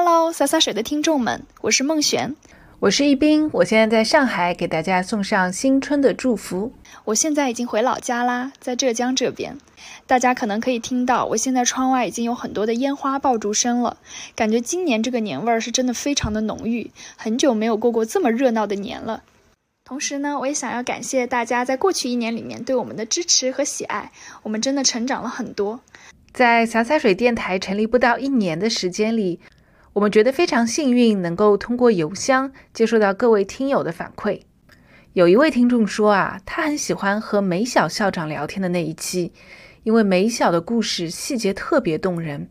Hello，洒洒水的听众们，我是孟璇，我是一冰，我现在在上海给大家送上新春的祝福。我现在已经回老家啦，在浙江这边，大家可能可以听到，我现在窗外已经有很多的烟花爆竹声了，感觉今年这个年味儿是真的非常的浓郁，很久没有过过这么热闹的年了。同时呢，我也想要感谢大家在过去一年里面对我们的支持和喜爱，我们真的成长了很多。在洒洒水电台成立不到一年的时间里，我们觉得非常幸运，能够通过邮箱接收到各位听友的反馈。有一位听众说啊，他很喜欢和梅小校长聊天的那一期，因为梅小的故事细节特别动人，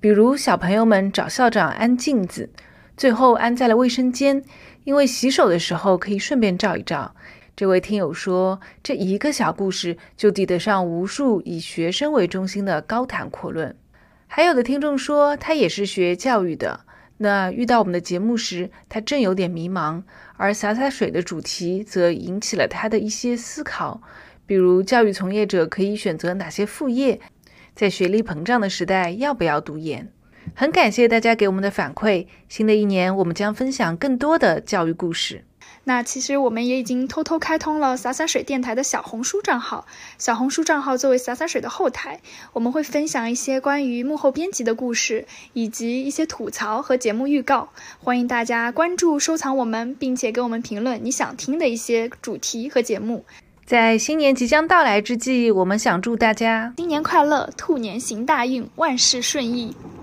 比如小朋友们找校长安镜子，最后安在了卫生间。因为洗手的时候可以顺便照一照。这位听友说，这一个小故事就抵得上无数以学生为中心的高谈阔论。还有的听众说，他也是学教育的，那遇到我们的节目时，他正有点迷茫，而洒洒水的主题则引起了他的一些思考，比如教育从业者可以选择哪些副业，在学历膨胀的时代要不要读研。很感谢大家给我们的反馈。新的一年，我们将分享更多的教育故事。那其实我们也已经偷偷开通了洒洒水电台的小红书账号。小红书账号作为洒洒水的后台，我们会分享一些关于幕后编辑的故事，以及一些吐槽和节目预告。欢迎大家关注、收藏我们，并且给我们评论你想听的一些主题和节目。在新年即将到来之际，我们想祝大家新年快乐，兔年行大运，万事顺意。